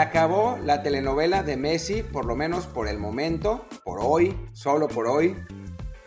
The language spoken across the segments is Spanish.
acabó la telenovela de Messi, por lo menos por el momento, por hoy, solo por hoy,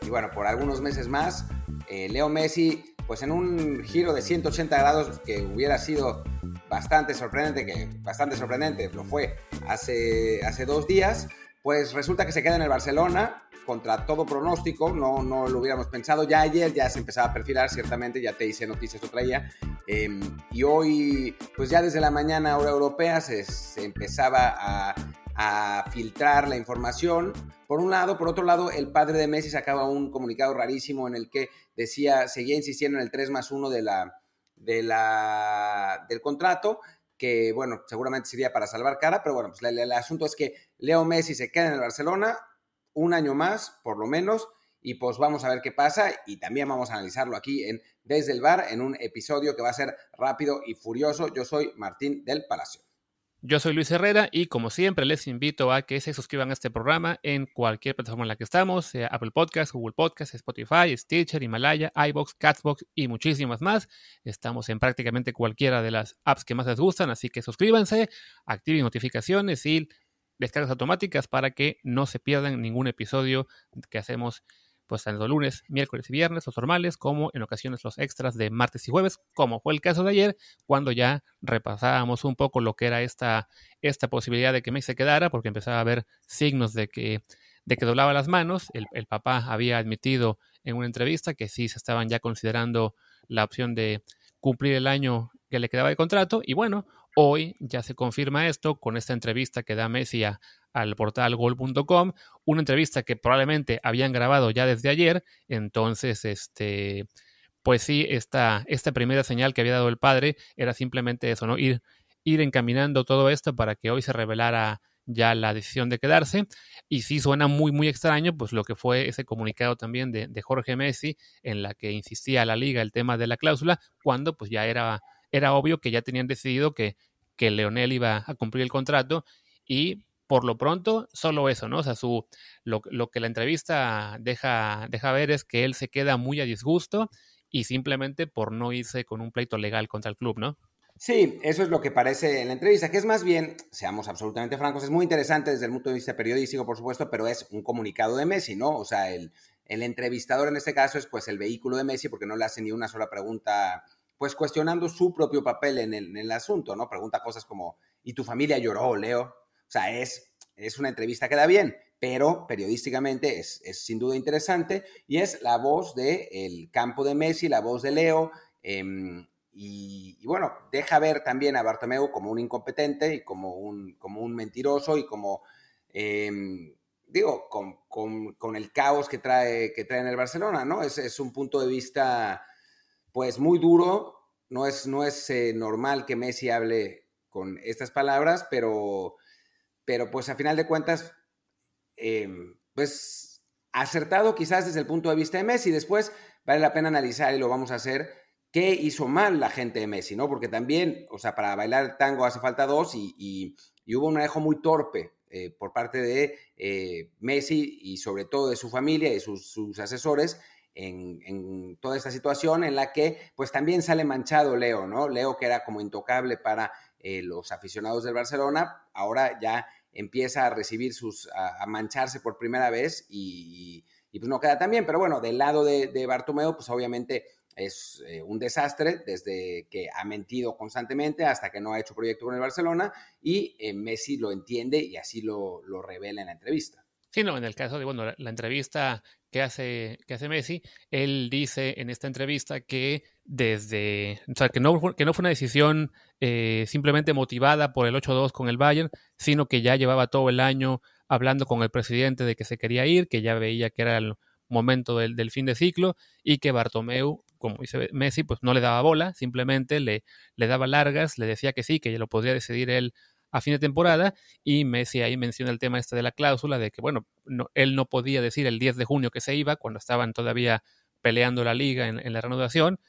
y bueno, por algunos meses más. Eh, Leo Messi, pues en un giro de 180 grados que hubiera sido bastante sorprendente, que bastante sorprendente lo fue hace, hace dos días, pues resulta que se queda en el Barcelona contra todo pronóstico, no, no lo hubiéramos pensado. Ya ayer ya se empezaba a perfilar, ciertamente, ya te hice noticias, lo traía. Em, y hoy, pues ya desde la mañana, hora europea, se, se empezaba a, a, filtrar la información. Por un lado, por otro lado, el padre de Messi sacaba un comunicado rarísimo en el que decía, seguía insistiendo en el 3 más 1 de la, de la, del contrato que bueno, seguramente sería para salvar cara, pero bueno, pues el, el, asunto es que Leo Messi se queda en el Barcelona un año más, por lo menos, y pues vamos a ver qué pasa y también vamos a analizarlo aquí en Desde el Bar en un episodio que va a ser rápido y furioso. Yo soy Martín del Palacio. Yo soy Luis Herrera y como siempre les invito a que se suscriban a este programa en cualquier plataforma en la que estamos, sea Apple Podcasts, Google Podcasts, Spotify, Stitcher, Himalaya, iBox, Catsbox y muchísimas más. Estamos en prácticamente cualquiera de las apps que más les gustan, así que suscríbanse, activen notificaciones y descargas automáticas para que no se pierdan ningún episodio que hacemos pues tanto lunes, miércoles y viernes, los normales, como en ocasiones los extras de martes y jueves, como fue el caso de ayer, cuando ya repasábamos un poco lo que era esta, esta posibilidad de que Messi se quedara, porque empezaba a haber signos de que, de que doblaba las manos. El, el papá había admitido en una entrevista que sí se estaban ya considerando la opción de cumplir el año que le quedaba de contrato, y bueno, Hoy ya se confirma esto con esta entrevista que da Messi a, al portal gol.com, una entrevista que probablemente habían grabado ya desde ayer, entonces este pues sí, esta, esta primera señal que había dado el padre era simplemente eso, ¿no? Ir, ir encaminando todo esto para que hoy se revelara ya la decisión de quedarse. Y sí suena muy, muy extraño, pues lo que fue ese comunicado también de, de Jorge Messi, en la que insistía la liga el tema de la cláusula, cuando pues ya era era obvio que ya tenían decidido que, que Leonel iba a cumplir el contrato y por lo pronto solo eso, ¿no? O sea, su, lo, lo, que la entrevista deja, deja ver es que él se queda muy a disgusto y simplemente por no irse con un pleito legal contra el club, ¿no? Sí, eso es lo que parece en la entrevista, que es más bien, seamos absolutamente francos, es muy interesante desde el punto de vista periodístico, por supuesto, pero es un comunicado de Messi, ¿no? O sea, el, el entrevistador en este caso es pues el vehículo de Messi porque no le hace ni una sola pregunta pues cuestionando su propio papel en el, asunto, ¿no? Pregunta cosas como, ¿y tu familia lloró, Leo? O sea, es, es una entrevista que da bien, pero periodísticamente es, es sin duda interesante y es la voz del el campo de Messi, la voz de Leo, eh, y, bueno, deja ver también a Bartomeu como un incompetente y como un, como un mentiroso y como, eh, digo, con, con, con, el caos que trae, que trae en el Barcelona, ¿no? Es, es un punto de vista pues muy duro. No es, no es eh, normal que Messi hable con estas palabras, pero, pero pues a final de cuentas, eh, pues acertado quizás desde el punto de vista de Messi. Después vale la pena analizar y lo vamos a hacer. ¿Qué hizo mal la gente de Messi? ¿no? Porque también, o sea, para bailar tango hace falta dos y, hubo un manejo muy torpe eh, por parte de eh, Messi y sobre todo de su familia y sus, sus asesores en, toda esta situación en la que pues también sale manchado Leo, ¿no? Leo que era como intocable para eh, los aficionados del Barcelona, ahora ya empieza a recibir sus, a, mancharse por primera vez y, pues no queda tan bien, pero bueno, del lado de, de Bartomeu pues obviamente es eh, un desastre desde que ha mentido constantemente hasta que no ha hecho proyecto con el Barcelona y eh, Messi lo entiende y así lo, lo revela en la entrevista. Sí, no, en el caso de, bueno, la, entrevista que hace, que hace Messi, él dice en esta entrevista que desde, o sea, que no, que no fue una decisión eh, simplemente motivada por el 8-2 con el Bayern, sino que ya llevaba todo el año hablando con el presidente de que se quería ir, que ya veía que era el momento del, del fin de ciclo y que Bartomeu, como dice Messi, pues no le daba bola, simplemente le, le daba largas, le decía que sí, que ya lo podría decidir él a fin de temporada y Messi ahí menciona el tema este de la cláusula de que, bueno, no, él no podía decir el 10 de junio que se iba cuando estaban todavía peleando la liga en, la reanudación,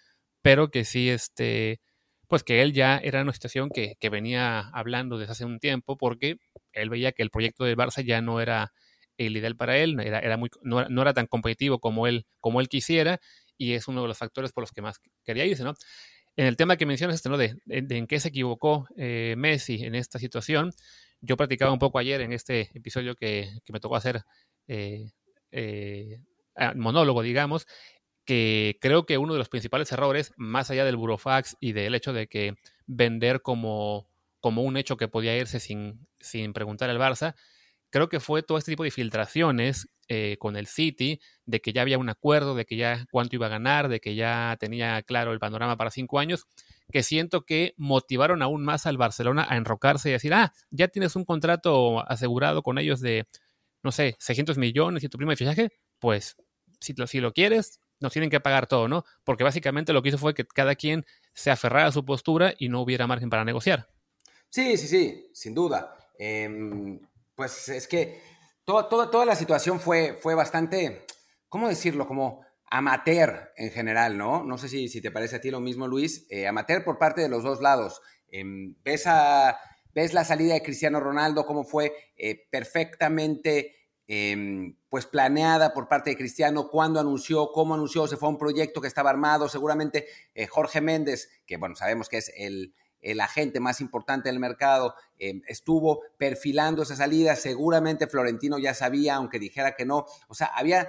pero que sí, este, pues que él ya era una situación que, que, venía hablando desde hace un tiempo porque él veía que el proyecto del Barça ya no era el ideal para él, era, era muy, no, no era tan competitivo como él, como él quisiera y es uno de los factores por los que más quería irse, ¿no? En el tema que mencionas, este, ¿no? de, en qué se equivocó eh, Messi en esta situación, yo practicaba un poco ayer en este episodio que, me tocó hacer eh, eh, monólogo, digamos, que creo que uno de los principales errores, más allá del burofax y del hecho de que vender como, como un hecho que podía irse sin, sin preguntar al Barça, creo que fue todo este tipo de filtraciones eh, con el City, de que ya había un acuerdo, de que ya cuánto iba a ganar, de que ya tenía claro el panorama para cinco años, que siento que motivaron aún más al Barcelona a enrocarse y decir, ah, ya tienes un contrato asegurado con ellos de, no sé, 600 millones y tu prima de fichaje, pues si si lo quieres, nos tienen que pagar todo, ¿no? Porque básicamente lo que hizo fue que cada quien se aferrara a su postura y no hubiera margen para negociar. Sí, sí, sí, sin duda. Em, pues es que toda, toda, toda la situación fue, fue bastante, ¿cómo decirlo? Como amateur en general, ¿no? No sé si, si te parece a ti lo mismo, Luis. Eh, amateur por parte de los dos lados. Em, ves, a, ves la salida de Cristiano Ronaldo, cómo fue eh, perfectamente Em, pues planeada por parte de Cristiano, cuándo anunció, cómo anunció, se fue a un proyecto que estaba armado, seguramente eh, Jorge Méndez, que bueno, sabemos que es el, el agente más importante del mercado, em, estuvo perfilando esa salida, seguramente Florentino ya sabía, aunque dijera que no, o sea, había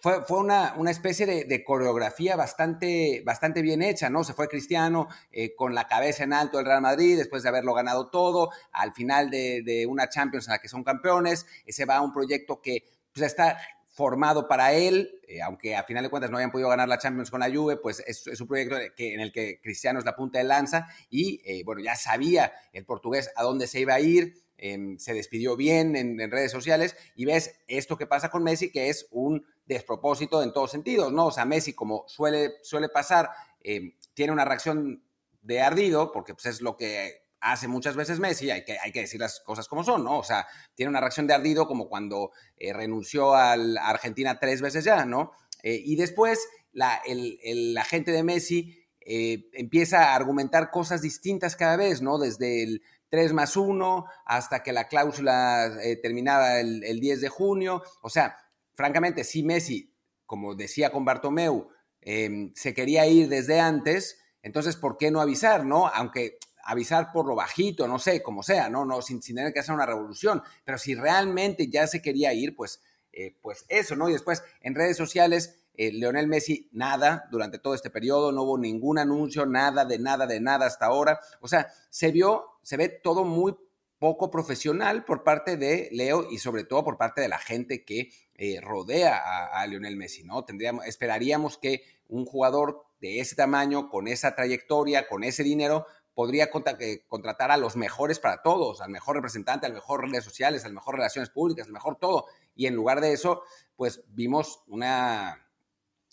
fue, fue una, una, especie de, coreografía bastante, bastante bien hecha, ¿no? Se fue Cristiano eh, con la cabeza en alto del Real Madrid después de haberlo ganado todo, al final de, una Champions en la que son campeones, se va a un proyecto que pues, está formado para él, eh, aunque a final de cuentas no hayan podido ganar la Champions con la Juve, pues es, un proyecto en el que Cristiano es la punta de lanza y, eh, bueno, ya sabía el portugués a dónde se iba a ir, em, se despidió bien en, en redes sociales y ves esto que pasa con Messi, que es un despropósito en todos sentidos, ¿no? O sea, Messi, como suele, suele pasar, eh, tiene una reacción de ardido, porque pues, es lo que hace muchas veces Messi, hay que, hay que decir las cosas como son, ¿no? O sea, tiene una reacción de ardido como cuando eh, renunció a Argentina tres veces ya, ¿no? Eh, y después la, el, el, agente de Messi empieza a argumentar cosas distintas cada vez, ¿no? Desde el 3 más 1 hasta que la cláusula terminaba el, el 10 de junio, o sea, francamente, si Messi, como decía con Bartomeu, em, se quería ir desde antes, entonces, ¿por qué no avisar, no? Aunque avisar por lo bajito, no sé, como sea, ¿no? no sin, tener que hacer una revolución, pero si realmente ya se quería ir, pues, eh, pues eso, ¿no? Y después, en redes sociales, eh, Leonel Messi, nada durante todo este periodo, no hubo ningún anuncio, nada de nada de nada hasta ahora. O sea, se vio, se ve todo muy poco profesional por parte de Leo y sobre todo por parte de la gente que eh, rodea a, Lionel Messi, ¿no? Tendríamos, esperaríamos que un jugador de ese tamaño, con esa trayectoria, con ese dinero, podría eh, contratar a los mejores para todos, al mejor representante, al mejor redes sociales, al mejor relaciones públicas, al mejor todo. Y en lugar de eso, pues vimos una,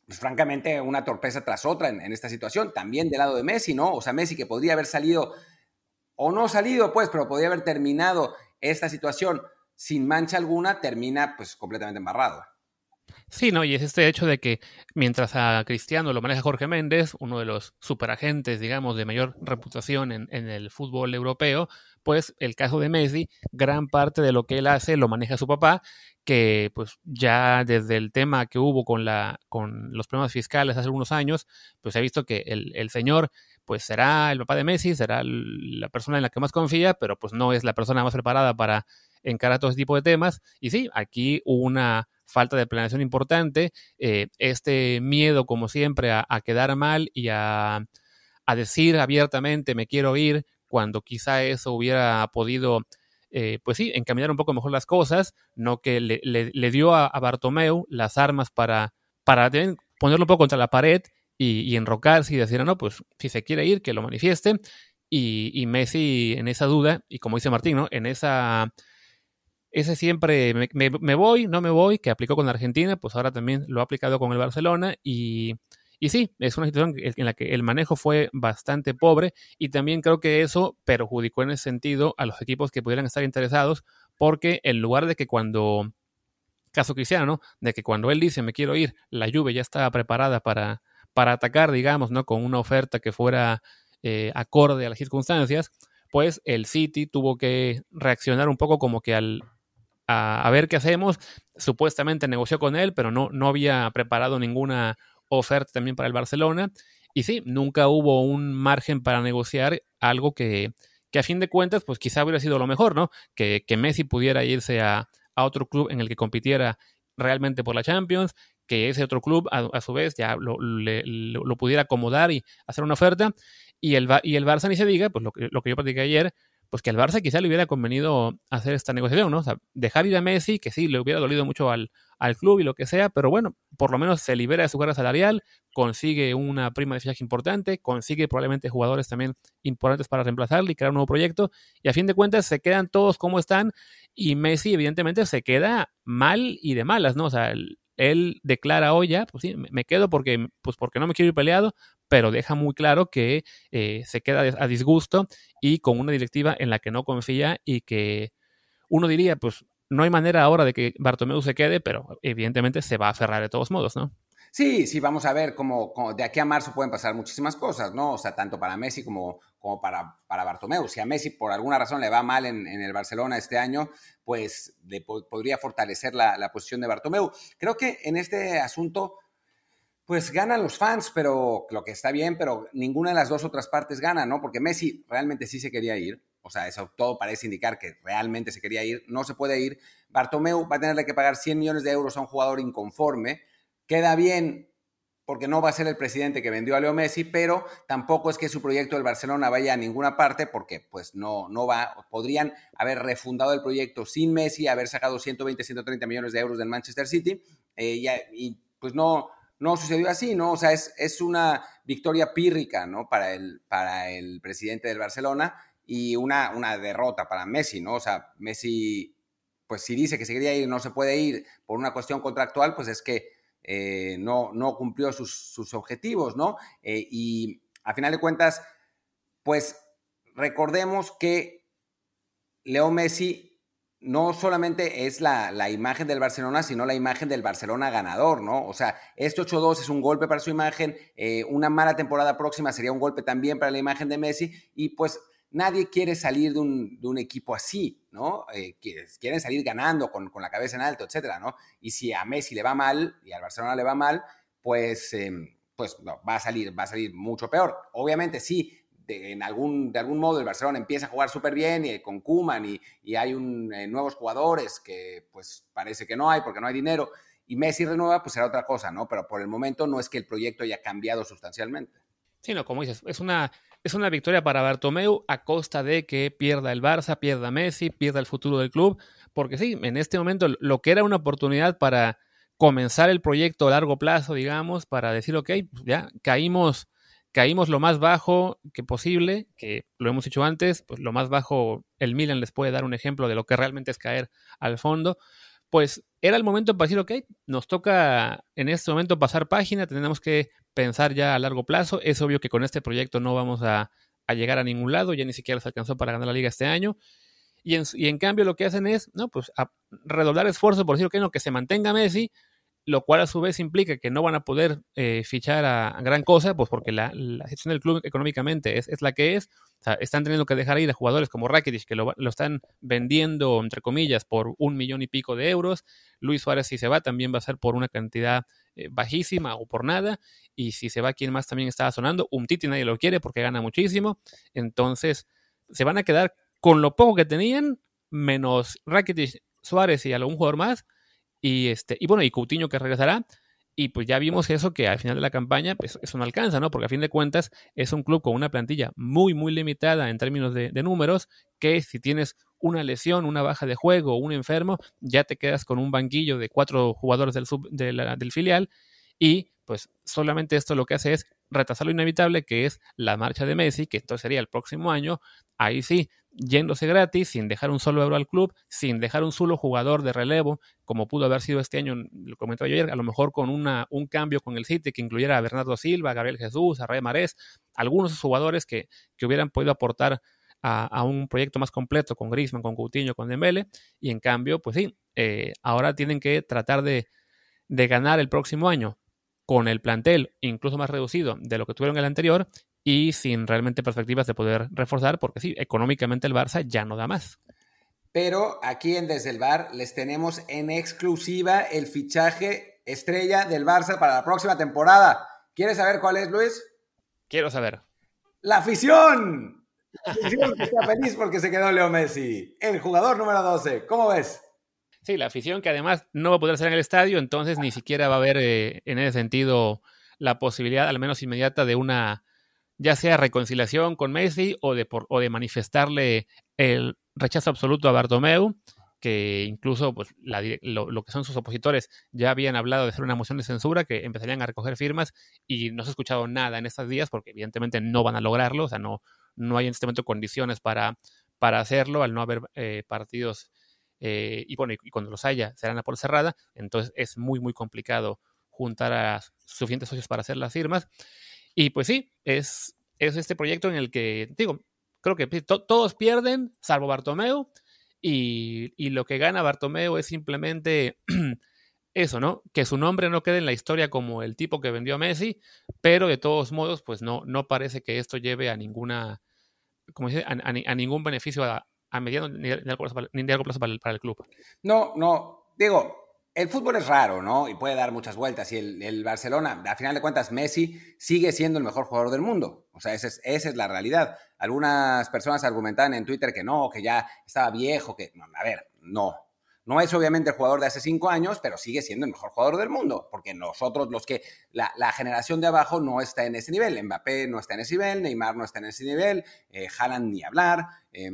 pues, francamente, una torpeza tras otra en, en, esta situación. También del lado de Messi, ¿no? O sea, Messi que podría haber salido o no salido, pues, pero podría haber terminado esta situación sin mancha alguna, termina pues completamente embarrado. Sí, no, y es este hecho de que mientras a Cristiano lo maneja Jorge Méndez, uno de los superagentes, digamos, de mayor reputación en, el fútbol europeo, pues el caso de Messi, gran parte de lo que él hace lo maneja su papá, que pues ya desde el tema que hubo con, la, con los problemas fiscales hace algunos años, pues se ha visto que el, el señor pues será el papá de Messi, será la persona en la que más confía, pero pues no es la persona más preparada para encarar todo ese tipo de temas. Y sí, aquí una falta de planeación importante, eh, este miedo, como siempre, a, quedar mal y a, decir abiertamente me quiero ir, cuando quizá eso hubiera podido, eh, pues sí, encaminar un poco mejor las cosas, no que le, le, dio a, a, Bartomeu las armas para, para ponerlo un poco contra la pared y, enrocarse y decir, ah, no, pues si se quiere ir, que lo manifieste. Y, y, Messi en esa duda, y como dice Martín, ¿no? En esa, ese siempre me, voy, no me voy, que aplicó con Argentina, pues ahora también lo ha aplicado con el Barcelona y, y sí, es una situación en la que el manejo fue bastante pobre y también creo que eso perjudicó en ese sentido a los equipos que pudieran estar interesados porque en lugar de que cuando, caso cristiano, ¿no? De que cuando él dice me quiero ir, la lluvia ya estaba preparada para, para atacar, digamos, ¿no? Con una oferta que fuera eh, acorde a las circunstancias, pues el City tuvo que reaccionar un poco como que al, a, ver qué hacemos. Supuestamente negoció con él, pero no, no había preparado ninguna oferta también para el Barcelona. Y sí, nunca hubo un margen para negociar algo que, que a fin de cuentas, pues quizá hubiera sido lo mejor, ¿no? Que, que Messi pudiera irse a, a, otro club en el que compitiera realmente por la Champions, que ese otro club a, su vez ya lo, le, lo, pudiera acomodar y hacer una oferta. Y el, y el Barça ni se diga, pues lo que, lo que yo platiqué ayer, pues que al Barça quizá le hubiera convenido hacer esta negociación, ¿no? O sea, dejar ir a Messi, que sí, le hubiera dolido mucho al, al club y lo que sea, pero bueno, por lo menos se libera de su carga salarial, consigue una prima de fichaje importante, consigue probablemente jugadores también importantes para reemplazarle y crear un nuevo proyecto, y a fin de cuentas se quedan todos como están, y Messi evidentemente se queda mal y de malas, ¿no? O sea, él, declara hoy ya, pues sí, me quedo porque, pues porque no me quiero ir peleado, pero deja muy claro que eh, se queda a disgusto y con una directiva en la que no confía y que uno diría, pues no hay manera ahora de que Bartomeu se quede, pero evidentemente se va a aferrar de todos modos, ¿no? Sí, sí, vamos a ver cómo, de aquí a marzo pueden pasar muchísimas cosas, ¿no? O sea, tanto para Messi como, como para, para Bartomeu. Si a Messi por alguna razón le va mal en, en el Barcelona este año, pues le podría fortalecer la, la posición de Bartomeu. Creo que en este asunto pues ganan los fans, pero lo que está bien, pero ninguna de las dos otras partes gana, ¿no? Porque Messi realmente sí se quería ir, o sea, eso todo parece indicar que realmente se quería ir, no se puede ir. Bartomeu va a tenerle que pagar 100 millones de euros a un jugador inconforme, queda bien porque no va a ser el presidente que vendió a Leo Messi, pero tampoco es que su proyecto del Barcelona vaya a ninguna parte porque pues no, no va, podrían haber refundado el proyecto sin Messi, haber sacado 120, 130 millones de euros del Manchester City eh, y, y pues no, no sucedió así, ¿no? O sea, es, es una victoria pírrica, ¿no? Para el, para el presidente del Barcelona y una, una derrota para Messi, ¿no? O sea, Messi, pues si dice que se quería ir no se puede ir por una cuestión contractual, pues es que eh, no, no cumplió sus, sus objetivos, ¿no? Eh, y a final de cuentas, pues recordemos que Leo Messi no solamente es la, la, imagen del Barcelona, sino la imagen del Barcelona ganador, ¿no? O sea, este 8-2 es un golpe para su imagen, eh, una mala temporada próxima sería un golpe también para la imagen de Messi, y pues nadie quiere salir de un, de un equipo así, ¿no? Eh, quieren salir ganando con, con, la cabeza en alto, etcétera, ¿no? Y si a Messi le va mal y al Barcelona le va mal, pues, eh, pues va a salir, va a salir mucho peor. Obviamente sí, de, en algún, de algún modo el Barcelona empieza a jugar súper bien y con Kuman y, y, hay un, eh, nuevos jugadores que pues parece que no hay porque no hay dinero y Messi renueva, pues será otra cosa, ¿no? Pero por el momento no es que el proyecto haya cambiado sustancialmente. Sí, no, como dices, es una, es una victoria para Bartomeu a costa de que pierda el Barça, pierda Messi, pierda el futuro del club, porque sí, en este momento lo que era una oportunidad para comenzar el proyecto a largo plazo, digamos, para decir, ok, ya caímos caímos lo más bajo que posible, que lo hemos dicho antes, pues lo más bajo, el Milan les puede dar un ejemplo de lo que realmente es caer al fondo, pues era el momento para decir, ok, nos toca en este momento pasar página, tenemos que pensar ya a largo plazo, es obvio que con este proyecto no vamos a, a llegar a ningún lado, ya ni siquiera se alcanzó para ganar la liga este año, y en, y en cambio lo que hacen es, no, pues redoblar esfuerzo por decir, ok, no, que se mantenga Messi, lo cual a su vez implica que no van a poder eh, fichar a, gran cosa, pues porque la, la, situación del club económicamente es, es la que es. O sea, están teniendo que dejar ir a jugadores como Rakitic, que lo, lo, están vendiendo, entre comillas, por un millón y pico de euros. Luis Suárez, si se va, también va a ser por una cantidad eh, bajísima o por nada. Y si se va, quien más también estaba sonando? Un Titi nadie lo quiere porque gana muchísimo. Entonces, se van a quedar con lo poco que tenían, menos Rakitic, Suárez y algún jugador más y, este, y bueno, y Coutinho que regresará. Y pues ya vimos eso que al final de la campaña, pues eso no alcanza, ¿no? Porque a fin de cuentas es un club con una plantilla muy, muy limitada en términos de, números, que si tienes una lesión, una baja de juego un enfermo, ya te quedas con un banquillo de cuatro jugadores del, sub, del filial y pues solamente esto lo que hace es retrasar lo inevitable, que es la marcha de Messi, que esto sería el próximo año, ahí sí, yéndose gratis, sin dejar un solo euro al club, sin dejar un solo jugador de relevo, como pudo haber sido este año, lo comentaba yo ayer, a lo mejor con una, un cambio con el City que incluyera a Bernardo Silva, a Gabriel Jesús, a Rey Marés, algunos jugadores que, que hubieran podido aportar a, a, un proyecto más completo con Griezmann, con Coutinho, con Dembele, y en cambio, pues sí, eh, ahora tienen que tratar de, de ganar el próximo año con el plantel incluso más reducido de lo que tuvieron el anterior y sin realmente perspectivas de poder reforzar, porque sí, económicamente el Barça ya no da más. Pero aquí en Desde el Bar les tenemos en exclusiva el fichaje estrella del Barça para la próxima temporada. ¿Quieres saber cuál es, Luis? Quiero saber. La afición. La afición que está feliz porque se quedó Leo Messi, el jugador número 12. ¿Cómo ves? Sí, la afición que además no va a poder ser en el estadio, entonces ni siquiera va a haber eh, en ese sentido la posibilidad, al menos inmediata, de una, ya sea reconciliación con Messi o de, o de manifestarle el rechazo absoluto a Bartomeu, que incluso pues, lo, que son sus opositores ya habían hablado de hacer una moción de censura, que empezarían a recoger firmas y no se ha escuchado nada en estos días porque evidentemente no van a lograrlo, o sea, no, no hay en este momento condiciones para, para hacerlo al no haber eh, partidos eh, y bueno, y, cuando los haya serán a por cerrada, entonces es muy, muy complicado juntar a suficientes socios para hacer las firmas. Y pues sí, es, es este proyecto en el que, digo, creo que todos pierden, salvo Bartomeu, y, y, lo que gana Bartomeu es simplemente eso, ¿no? Que su nombre no quede en la historia como el tipo que vendió a Messi, pero de todos modos, pues no, no parece que esto lleve a ninguna, como dice, a, ningún beneficio a, a mediano ni de largo plazo para, el, club. No, no, digo, el fútbol es raro, ¿no? Y puede dar muchas vueltas. Y el, Barcelona, a final de cuentas, Messi sigue siendo el mejor jugador del mundo. O sea, esa es, esa es la realidad. Algunas personas argumentaban en Twitter que no, que ya estaba viejo, que... a ver, no. No es obviamente el jugador de hace cinco años, pero sigue siendo el mejor jugador del mundo, porque nosotros, los que, la, generación de abajo no está en ese nivel. Mbappé no está en ese nivel, Neymar no está en ese nivel, eh, ni hablar, eh,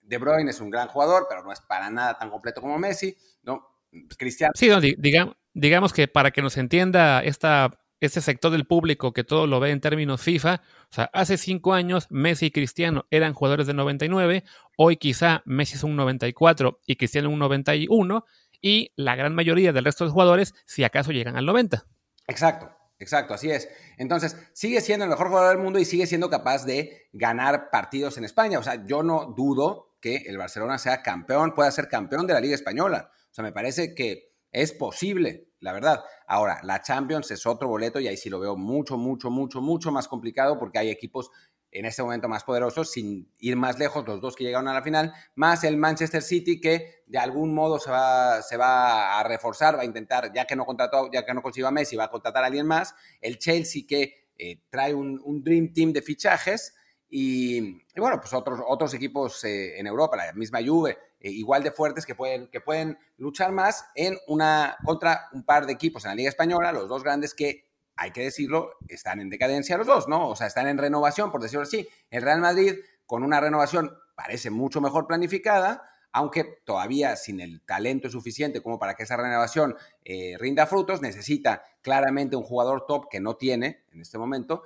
de Bruyne es un gran jugador, pero no es para nada tan completo como Messi, ¿no? Cristiano. Sí, digamos, que para que nos entienda esta, este sector del público que todo lo ve en términos FIFA, o sea, hace cinco años Messi y Cristiano eran jugadores de 99, hoy quizá Messi es un 94 y Cristiano un 91, y la gran mayoría del resto de jugadores, si acaso, llegan al 90. Exacto. Exacto, así es. Entonces, sigue siendo el mejor jugador del mundo y sigue siendo capaz de ganar partidos en España. O sea, yo no dudo que el Barcelona sea campeón, pueda ser campeón de la Liga Española. O sea, me parece que es posible, la verdad. Ahora, la Champions es otro boleto y ahí sí lo veo mucho, mucho, mucho, mucho más complicado porque hay equipos en este momento más poderosos, sin ir más lejos, los dos que llegaron a la final, más el Manchester City que de algún modo se va, se va a reforzar, va a intentar, ya que no contrató, ya que no consiguió a Messi, va a contratar a alguien más. El Chelsea que eh, trae un, Dream Team de fichajes y, bueno, pues otros, otros equipos eh, en Europa, la misma Juve, eh, igual de fuertes que pueden, que pueden luchar más en una, contra un par de equipos en la Liga Española, los dos grandes que, hay que decirlo, están en decadencia los dos, ¿no? O sea, están en renovación, por decirlo así. El Real Madrid, con una renovación, parece mucho mejor planificada, aunque todavía sin el talento suficiente como para que esa renovación eh, rinda frutos, necesita claramente un jugador top que no tiene en este momento,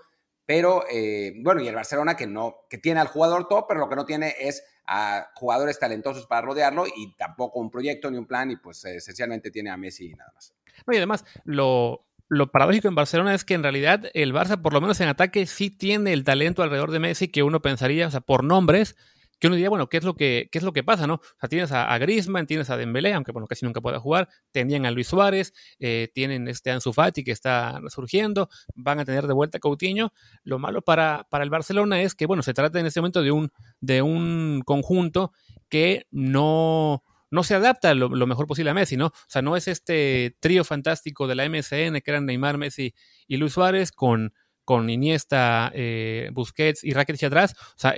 pero eh, bueno, y el Barcelona que no, que tiene al jugador top, pero lo que no tiene es a jugadores talentosos para rodearlo y tampoco un proyecto ni un plan, y pues esencialmente tiene a Messi y nada más. y además, lo, lo paradójico en Barcelona es que en realidad el Barça, por lo menos en ataque, sí tiene el talento alrededor de Messi que uno pensaría, o sea, por nombres, que uno diría, bueno, ¿qué es lo que, qué es lo que pasa, no? O sea, tienes a, a Griezmann, tienes a Dembélé, aunque bueno, casi nunca pueda jugar, tenían a Luis Suárez, eh, tienen este Ansu Fati que está resurgiendo, van a tener de vuelta a Coutinho. Lo malo para, para el Barcelona es que, bueno, se trata en este momento de un, de un conjunto que no, no se adapta lo, mejor posible a Messi, ¿no? O sea, no es este trío fantástico de la MSN que eran Neymar, Messi y Luis Suárez con con Iniesta, eh, Busquets y Rakitic atrás. O sea,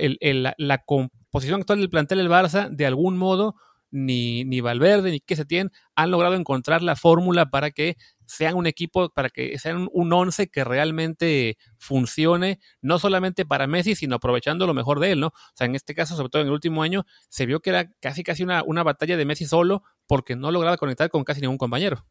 la, composición actual del plantel del Barça, de algún modo, ni, ni Valverde ni que se tienen, han logrado encontrar la fórmula para que sean un equipo, para que sean un once que realmente funcione, no solamente para Messi, sino aprovechando lo mejor de él, ¿no? O sea, en este caso, sobre todo en el último año, se vio que era casi casi una, una batalla de Messi solo porque no lograba conectar con casi ningún compañero.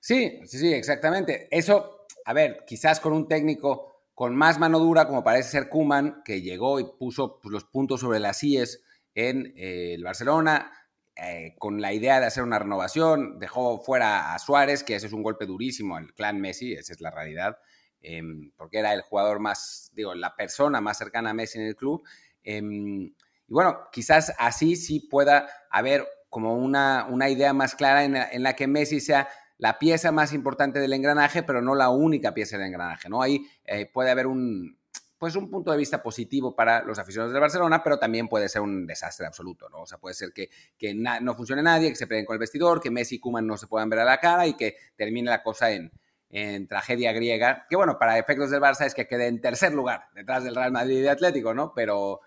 Sí, sí, sí, exactamente. Eso, a ver, quizás con un técnico con más mano dura, como parece ser Kuman, que llegó y puso pues, los puntos sobre las IES en eh, el Barcelona, eh, con la idea de hacer una renovación, dejó fuera a Suárez, que ese es un golpe durísimo al clan Messi, esa es la realidad, em, porque era el jugador más, digo, la persona más cercana a Messi en el club. Em, y bueno, quizás así sí pueda haber como una, una idea más clara en en la que Messi sea la pieza más importante del engranaje, pero no la única pieza del engranaje, ¿no? Ahí eh, puede haber un, pues un punto de vista positivo para los aficionados de Barcelona, pero también puede ser un desastre absoluto, ¿no? O sea, puede ser que, que no funcione nadie, que se peleen con el vestidor, que Messi y Kuman no se puedan ver a la cara y que termine la cosa en, en tragedia griega, que bueno, para efectos del Barça es que quede en tercer lugar, detrás del Real Madrid y Atlético, ¿no? Pero,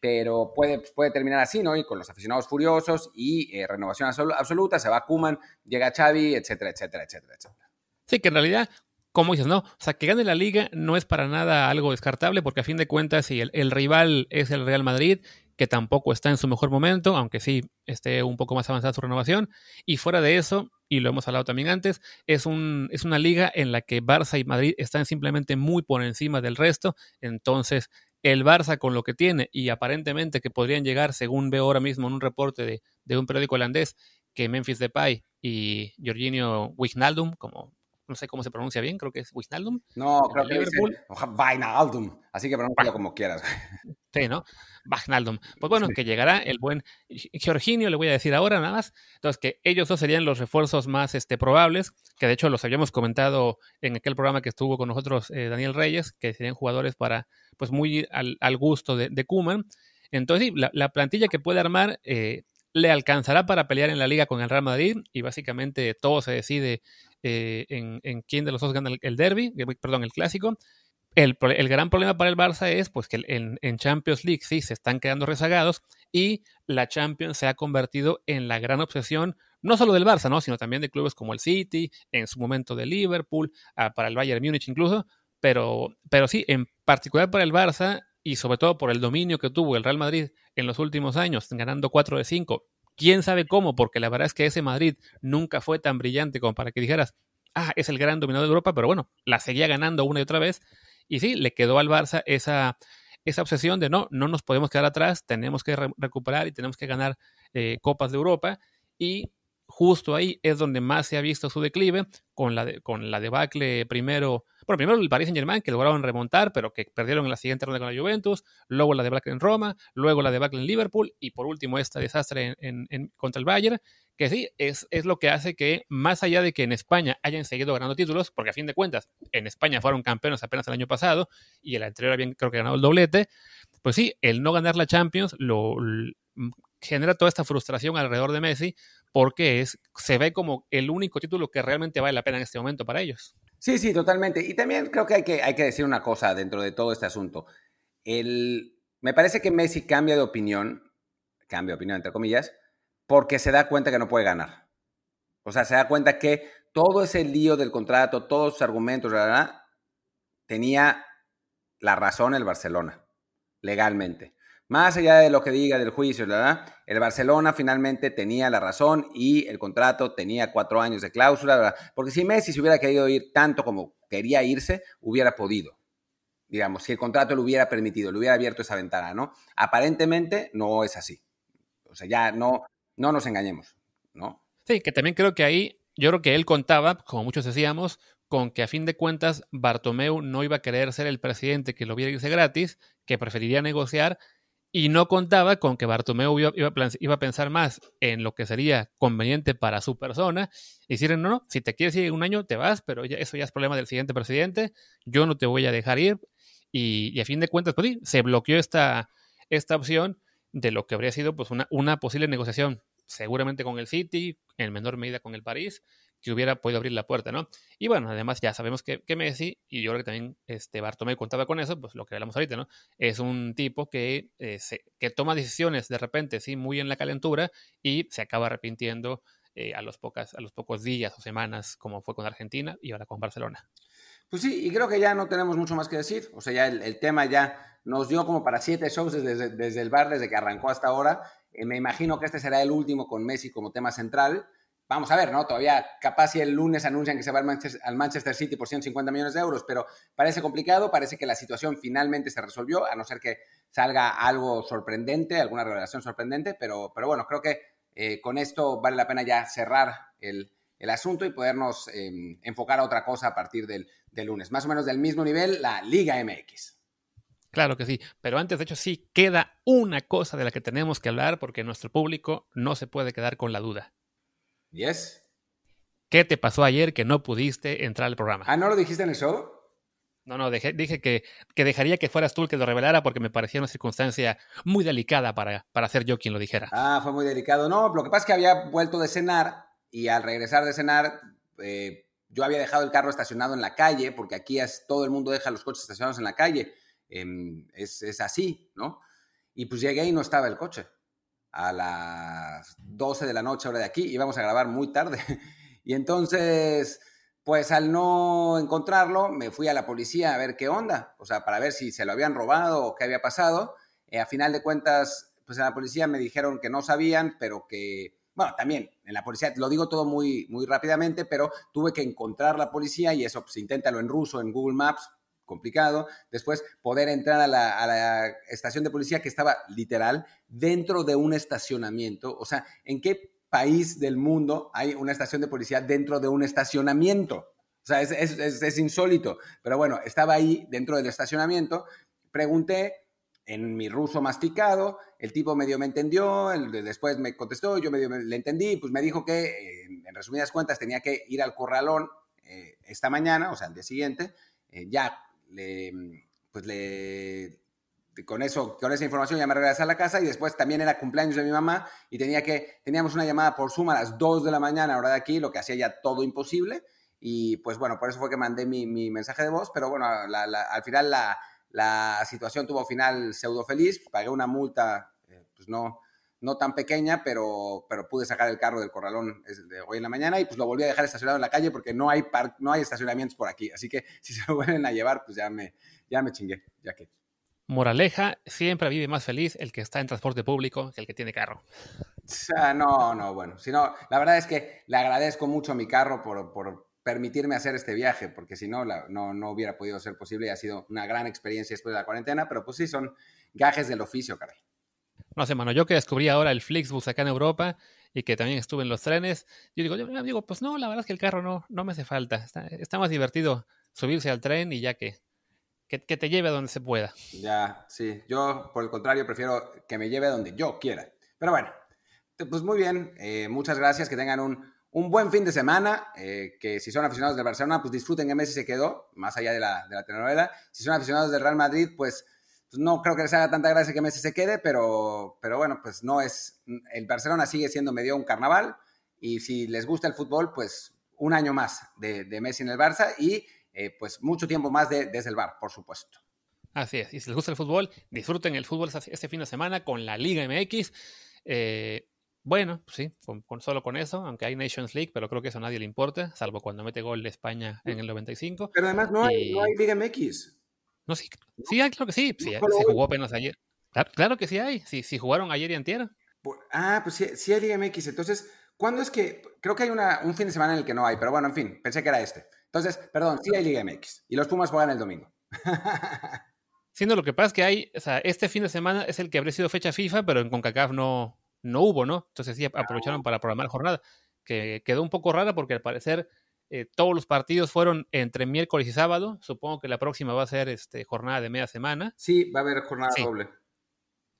pero puede, puede terminar así, ¿no? Y con los aficionados furiosos y eh, renovación absoluta, se va Kuman, llega Xavi, etcétera, etcétera, etcétera, etcétera. Sí, que en realidad, como dices, no, o sea, que gane la liga no es para nada algo descartable, porque a fin de cuentas, si el, el rival es el Real Madrid, que tampoco está en su mejor momento, aunque sí esté un poco más avanzada su renovación, y fuera de eso, y lo hemos hablado también antes, es, un, es una liga en la que Barça y Madrid están simplemente muy por encima del resto, entonces el Barça con lo que tiene y aparentemente que podrían llegar, según veo ahora mismo en un reporte de, de un periódico holandés, que Memphis Depay y Jorginho Wijnaldum, como no sé cómo se pronuncia bien, creo que es Wijnaldum. No, creo que Liverpool. Wijnaldum, así que pronuncia como quieras. Sí, ¿no? Wijnaldum. Pues bueno, que llegará el buen Jorginho, le voy a decir ahora nada más. Entonces, que ellos dos serían los refuerzos más este, probables, que de hecho los habíamos comentado en aquel programa que estuvo con nosotros eh, Daniel Reyes, que serían jugadores para, pues muy al, al gusto de, de Kuman. Entonces, sí, la, la, plantilla que puede armar eh, le alcanzará para pelear en la liga con el Real Madrid y básicamente todo se decide eh, en, quién de los dos gana el, derby, perdón, el clásico. El, gran problema para el Barça es pues que en, Champions League sí se están quedando rezagados y la Champions se ha convertido en la gran obsesión no solo del Barça, ¿no? sino también de clubes como el City, en su momento de Liverpool, uh, para el Bayern Múnich incluso, pero, pero sí, en particular para el Barça y sobre todo por el dominio que tuvo el Real Madrid en los últimos años, ganando 4 de 5. ¿Quién sabe cómo? Porque la verdad es que ese Madrid nunca fue tan brillante como para que dijeras, ah, es el gran dominador de Europa, pero bueno, la seguía ganando una y otra vez. Y sí, le quedó al Barça esa, esa obsesión de no, no nos podemos quedar atrás, tenemos que re recuperar y tenemos que ganar eh, Copas de Europa. Y justo ahí es donde más se ha visto su declive, con la, de, con la debacle primero, bueno, primero el Paris Saint Germain, que lograron remontar, pero que perdieron en la siguiente ronda con la Juventus, luego la debacle en Roma, luego la debacle en Liverpool, y por último este desastre en, contra el Bayern, que sí, es, es lo que hace que, más allá de que en España hayan seguido ganando títulos, porque a fin de cuentas, en España fueron campeones apenas el año pasado, y el anterior habían creo que ganado el doblete, pues sí, el no ganar la Champions lo, lo genera toda esta frustración alrededor de Messi porque es, se ve como el único título que realmente vale la pena en este momento para ellos. Sí, sí, totalmente. Y también creo que hay que, hay que decir una cosa dentro de todo este asunto. El, me parece que Messi cambia de opinión, cambia de opinión entre comillas, porque se da cuenta que no puede ganar. O sea, se da cuenta que todo ese lío del contrato, todos sus argumentos, ¿verdad? tenía la razón el Barcelona, legalmente. Más allá de lo que diga del juicio, ¿verdad? El Barcelona finalmente tenía la razón y el contrato tenía cuatro años de cláusula, ¿verdad? Porque si Messi se hubiera querido ir tanto como quería irse, hubiera podido. Digamos, si el contrato le hubiera permitido, le hubiera abierto esa ventana, ¿no? Aparentemente no es así. O sea, ya no, no nos engañemos, ¿no? Sí, que también creo que ahí, yo creo que él contaba, como muchos decíamos, con que a fin de cuentas Bartomeu no iba a querer ser el presidente que lo viera irse gratis, que preferiría negociar y no contaba con que Bartomeu iba, iba, iba, a pensar más en lo que sería conveniente para su persona y decir, no, no, si te quieres ir un año, te vas, pero ya, eso ya es problema del siguiente presidente, yo no te voy a dejar ir. Y, y a fin de cuentas, pues sí, se bloqueó esta, esta opción de lo que habría sido pues, una, una posible negociación, seguramente con el City, en menor medida con el París, que hubiera podido abrir la puerta, ¿no? Y bueno, además ya sabemos que, Messi, y yo creo que también este, Bartomeu contaba con eso, pues lo que hablamos ahorita, ¿no? Es un tipo que, eh, se, que toma decisiones de repente, sí, muy en la calentura y se acaba arrepintiendo eh, a, los pocas, a los pocos días o semanas, como fue con Argentina y ahora con Barcelona. Pues sí, y creo que ya no tenemos mucho más que decir. O sea, ya el, el tema ya nos dio como para siete shows desde, desde el bar, desde que arrancó hasta ahora. Eh, me imagino que este será el último con Messi como tema central vamos a ver, ¿no? Todavía capaz si el lunes anuncian que se va al Manchester, al Manchester, City por 150 millones de euros, pero parece complicado, parece que la situación finalmente se resolvió, a no ser que salga algo sorprendente, alguna revelación sorprendente, pero, pero bueno, creo que eh, con esto vale la pena ya cerrar el, asunto y podernos eh, enfocar a otra cosa a partir del lunes. Más o menos del mismo nivel, la Liga MX. Claro que sí, pero antes de hecho sí queda una cosa de la que tenemos que hablar porque nuestro público no se puede quedar con la duda. Yes. ¿Qué te pasó ayer que no pudiste entrar al programa? Ah, ¿no lo dijiste en el show? No, no, dejé, dije que, que, dejaría que fueras tú el que lo revelara porque me parecía una circunstancia muy delicada para, para ser yo quien lo dijera. Ah, fue muy delicado. No, lo que pasa es que había vuelto de cenar y al regresar de cenar, eh, yo había dejado el carro estacionado en la calle, porque aquí es, todo el mundo deja los coches estacionados en la calle. Em, es, es, así, ¿no? Y pues llegué y no estaba el coche. A las 12 de la noche, hora de aquí, íbamos a grabar muy tarde. Y entonces, pues al no encontrarlo, me fui a la policía a ver qué onda, o sea, para ver si se lo habían robado o qué había pasado. Eh, a final de cuentas, pues en la policía me dijeron que no sabían, pero que, bueno, también en la policía, lo digo todo muy, muy rápidamente, pero tuve que encontrar la policía y eso, pues inténtalo en ruso, en Google Maps, complicado. Después, poder entrar a la, estación de policía que estaba literal dentro de un estacionamiento. O sea, ¿en qué país del mundo hay una estación de policía dentro de un estacionamiento? O sea, es, es, es, insólito. Pero bueno, estaba ahí dentro del estacionamiento. Pregunté, en mi ruso masticado, el tipo medio me entendió, después me contestó, yo medio le entendí, pues me dijo que, eh, en resumidas cuentas, tenía que ir al corralón eh, esta mañana, o sea, el día siguiente, eh, ya le, pues le, con eso, con esa información ya me regresé a la casa y después también era cumpleaños de mi mamá y tenía que, teníamos una llamada por Zoom a las 2 de la mañana, hora de aquí, lo que hacía ya todo imposible. Y pues bueno, por eso fue que mandé mi, mi mensaje de voz, pero bueno, la, la, al final la la situación tuvo final pseudo feliz, pagué una multa, eh, pues no, no tan pequeña, pero, pero pude sacar el carro del corralón de hoy en la mañana y pues lo volví a dejar estacionado en la calle porque no hay, no hay estacionamientos por aquí. Así que si se lo vuelven a llevar, pues ya me, ya me chingué, ya que. Moraleja, siempre vive más feliz el que está en transporte público que el que tiene carro. No, no, bueno, sino, la verdad es que le agradezco mucho a mi carro por, por, permitirme hacer este viaje, porque si no, la, no, no hubiera podido ser posible y ha sido una gran experiencia después de la cuarentena, pero pues sí, son gajes del oficio, caray. No sé, mano, yo que descubrí ahora el Flixbus acá en Europa y que también estuve en los trenes, yo digo, yo digo, pues no, la verdad es que el carro no, no me hace falta. Está, más divertido subirse al tren y ya que, que, te lleve a donde se pueda. Ya, sí. Yo, por el contrario, prefiero que me lleve a donde yo quiera. Pero bueno, pues muy bien. Eh, muchas gracias. Que tengan un, un buen fin de semana, eh, que si son aficionados del Barcelona, pues disfruten que Messi se quedó, más allá de la, de la telenovela. Si son aficionados del Real Madrid, pues, no creo que les haga tanta gracia que Messi se quede, pero, pero bueno, pues no es, el Barcelona sigue siendo medio un carnaval y si les gusta el fútbol, pues un año más de, de Messi en el Barça y eh, pues mucho tiempo más de, desde el bar, por supuesto. Así es, y si les gusta el fútbol, disfruten el fútbol este fin de semana con la Liga MX. Eh, bueno, pues sí, con, con, solo con eso, aunque hay Nations League, pero creo que eso a nadie le importa, salvo cuando mete gol de España en el 95. Pero además no hay, y... no hay Liga MX. No, sí, sí hay, creo que sí. sí se jugó apenas ayer. Claro, claro, que sí hay. Sí, sí jugaron ayer y antier. Ah, pues sí, sí hay Liga MX. Entonces, ¿cuándo es que...? Creo que hay una, un fin de semana en el que no hay, pero bueno, en fin, pensé que era este. Entonces, perdón, sí hay Liga MX. Y los Pumas juegan el domingo. Siendo lo que pasa es que hay, o sea, este fin de semana es el que habría sido fecha FIFA, pero en CONCACAF no, no hubo, ¿no? Entonces sí aprovecharon para programar jornada, que quedó un poco rara porque al parecer eh, todos los partidos fueron entre miércoles y sábado. Supongo que la próxima va a ser este, jornada de media semana. Sí, va a haber jornada sí. doble.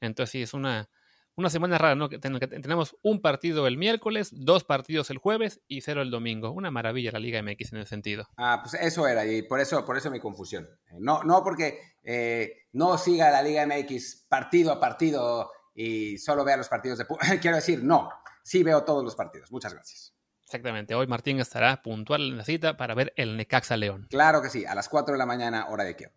Entonces sí, es una, una semana rara, ¿no? Que tenemos un partido el miércoles, dos partidos el jueves y cero el domingo. Una maravilla la Liga MX en ese sentido. Ah, pues eso era, y por eso, por eso mi confusión. No, no porque eh, no siga la Liga MX partido a partido y solo vea los partidos de... Quiero decir, no, sí veo todos los partidos. Muchas gracias. Exactamente. Hoy Martín estará puntual en la cita para ver el Necaxa León. Claro que sí, a las 4 de la mañana, hora de Kiev.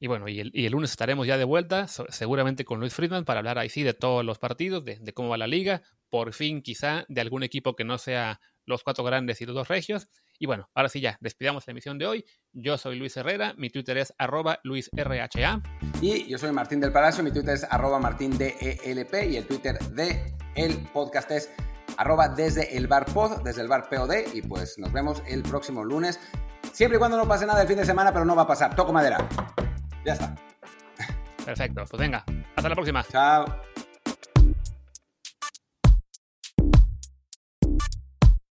Y bueno, y el, y el, lunes estaremos ya de vuelta, seguramente con Luis Friedman, para hablar ahí sí de todos los partidos, de, de, cómo va la liga, por fin quizá de algún equipo que no sea los cuatro grandes y los dos regios. Y bueno, ahora sí ya, despidamos la emisión de hoy. Yo soy Luis Herrera, mi Twitter es arroba luisrha. Y yo soy Martín del Palacio, mi Twitter es arroba martindelp y el Twitter de el podcast es arroba desde el bar pod, desde el bar POD. Y pues nos vemos el próximo lunes, siempre y cuando no pase nada el fin de semana, pero no va a pasar. Toco madera. Ya está. Perfecto, pues venga, hasta la próxima. Chao.